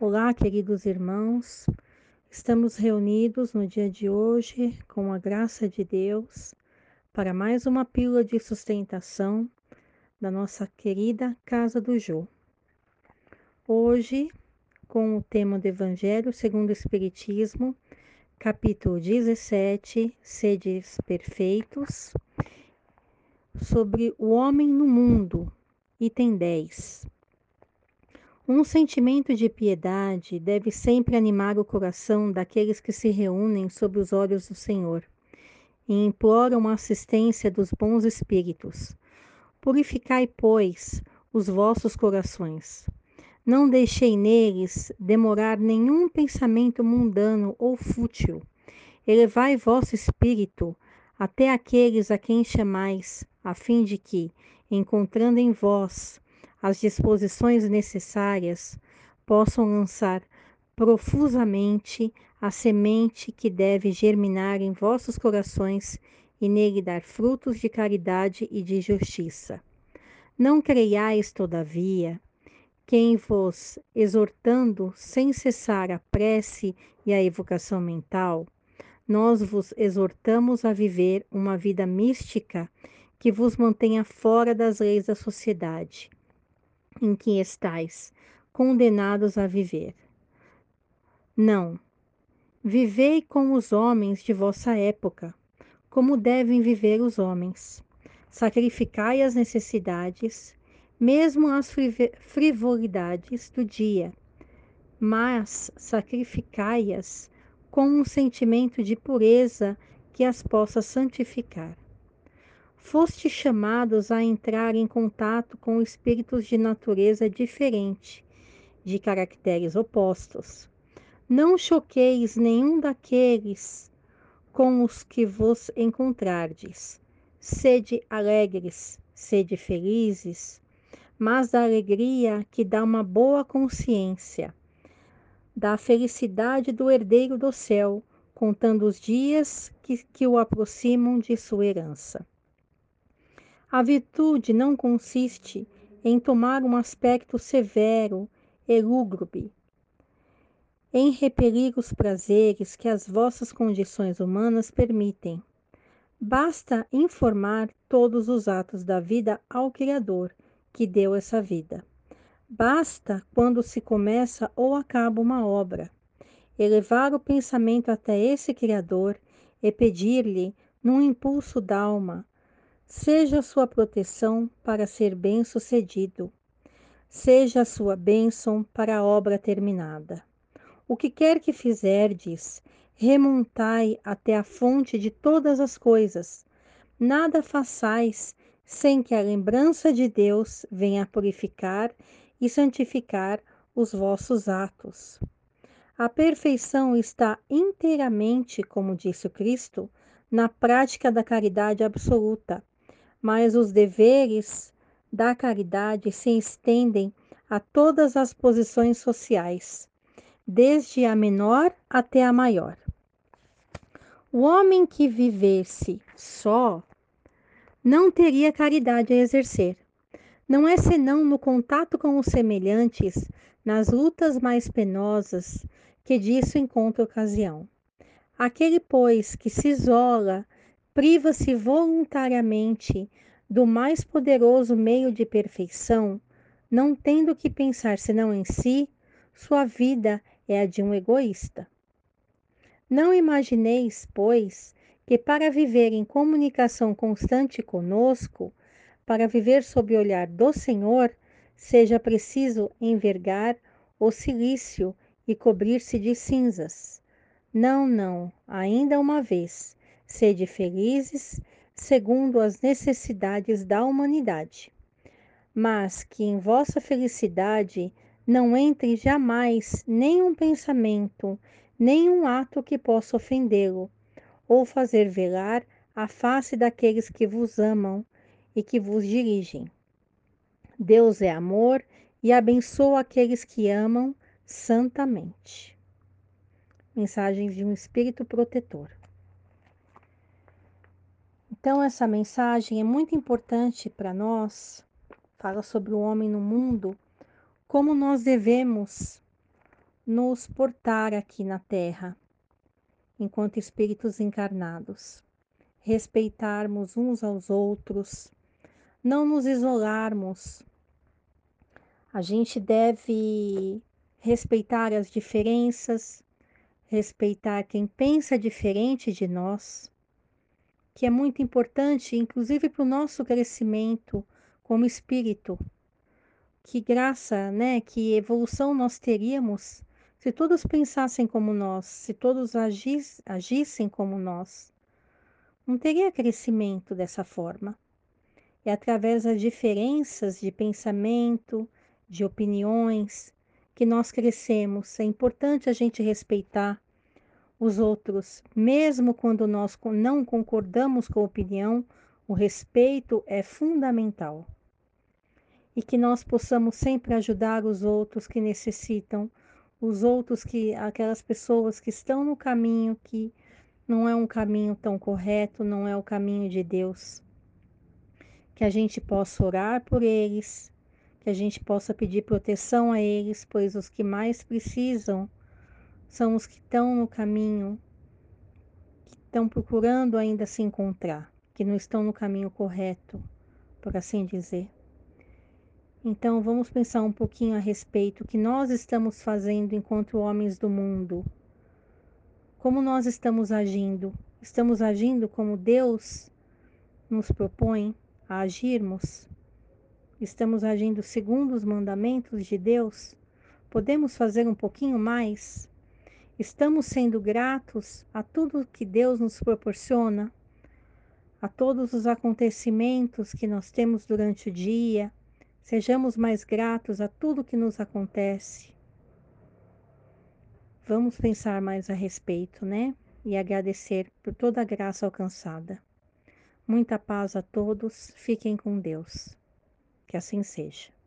Olá, queridos irmãos. Estamos reunidos no dia de hoje, com a graça de Deus, para mais uma pílula de sustentação da nossa querida Casa do Jô. Hoje, com o tema do Evangelho segundo o Espiritismo, capítulo 17, Sedes Perfeitos, sobre o homem no mundo, item 10. Um sentimento de piedade deve sempre animar o coração daqueles que se reúnem sob os olhos do Senhor e imploram a assistência dos bons espíritos. Purificai, pois, os vossos corações. Não deixei neles demorar nenhum pensamento mundano ou fútil. Elevai vosso espírito até aqueles a quem chamais, a fim de que, encontrando em vós as disposições necessárias, possam lançar profusamente a semente que deve germinar em vossos corações e nele dar frutos de caridade e de justiça. Não creiais, todavia, quem vos exortando sem cessar a prece e a evocação mental, nós vos exortamos a viver uma vida mística que vos mantenha fora das leis da sociedade em que estais condenados a viver. Não. Vivei com os homens de vossa época, como devem viver os homens. Sacrificai as necessidades, mesmo as frivolidades do dia, mas sacrificai-as com um sentimento de pureza que as possa santificar foste chamados a entrar em contato com espíritos de natureza diferente, de caracteres opostos. Não choqueis nenhum daqueles com os que vos encontrardes. Sede alegres, sede felizes, mas da alegria que dá uma boa consciência, da felicidade do herdeiro do céu, contando os dias que, que o aproximam de sua herança. A virtude não consiste em tomar um aspecto severo e lúgubre, em repelir os prazeres que as vossas condições humanas permitem. Basta informar todos os atos da vida ao Criador, que deu essa vida. Basta, quando se começa ou acaba uma obra, elevar o pensamento até esse Criador e pedir-lhe, num impulso d'alma, seja a sua proteção para ser bem-sucedido, seja a sua bênção para a obra terminada. O que quer que fizerdes, remontai até a fonte de todas as coisas. Nada façais sem que a lembrança de Deus venha purificar e santificar os vossos atos. A perfeição está inteiramente, como disse o Cristo, na prática da caridade absoluta, mas os deveres da caridade se estendem a todas as posições sociais, desde a menor até a maior. O homem que vivesse só não teria caridade a exercer. Não é senão no contato com os semelhantes, nas lutas mais penosas, que disso encontra ocasião. Aquele, pois, que se isola priva-se voluntariamente do mais poderoso meio de perfeição, não tendo que pensar senão em si, sua vida é a de um egoísta. Não imagineis, pois, que para viver em comunicação constante conosco, para viver sob o olhar do Senhor, seja preciso envergar o silício e cobrir-se de cinzas. Não, não, ainda uma vez Sede felizes, segundo as necessidades da humanidade. Mas que em vossa felicidade não entre jamais nenhum pensamento, nenhum ato que possa ofendê-lo, ou fazer velar a face daqueles que vos amam e que vos dirigem. Deus é amor e abençoa aqueles que amam santamente. Mensagem de um Espírito Protetor. Então, essa mensagem é muito importante para nós, fala sobre o homem no mundo, como nós devemos nos portar aqui na Terra, enquanto espíritos encarnados. Respeitarmos uns aos outros, não nos isolarmos. A gente deve respeitar as diferenças, respeitar quem pensa diferente de nós, que é muito importante, inclusive para o nosso crescimento como espírito. Que graça, né, que evolução nós teríamos se todos pensassem como nós, se todos agis, agissem como nós. Não teria crescimento dessa forma. É através das diferenças de pensamento, de opiniões, que nós crescemos. É importante a gente respeitar os outros, mesmo quando nós não concordamos com a opinião, o respeito é fundamental. E que nós possamos sempre ajudar os outros que necessitam, os outros que aquelas pessoas que estão no caminho que não é um caminho tão correto, não é o caminho de Deus. Que a gente possa orar por eles, que a gente possa pedir proteção a eles, pois os que mais precisam são os que estão no caminho, que estão procurando ainda se encontrar, que não estão no caminho correto, por assim dizer. Então vamos pensar um pouquinho a respeito que nós estamos fazendo enquanto homens do mundo. Como nós estamos agindo? Estamos agindo como Deus nos propõe a agirmos? Estamos agindo segundo os mandamentos de Deus? Podemos fazer um pouquinho mais? Estamos sendo gratos a tudo que Deus nos proporciona? A todos os acontecimentos que nós temos durante o dia? Sejamos mais gratos a tudo que nos acontece. Vamos pensar mais a respeito, né? E agradecer por toda a graça alcançada. Muita paz a todos, fiquem com Deus. Que assim seja.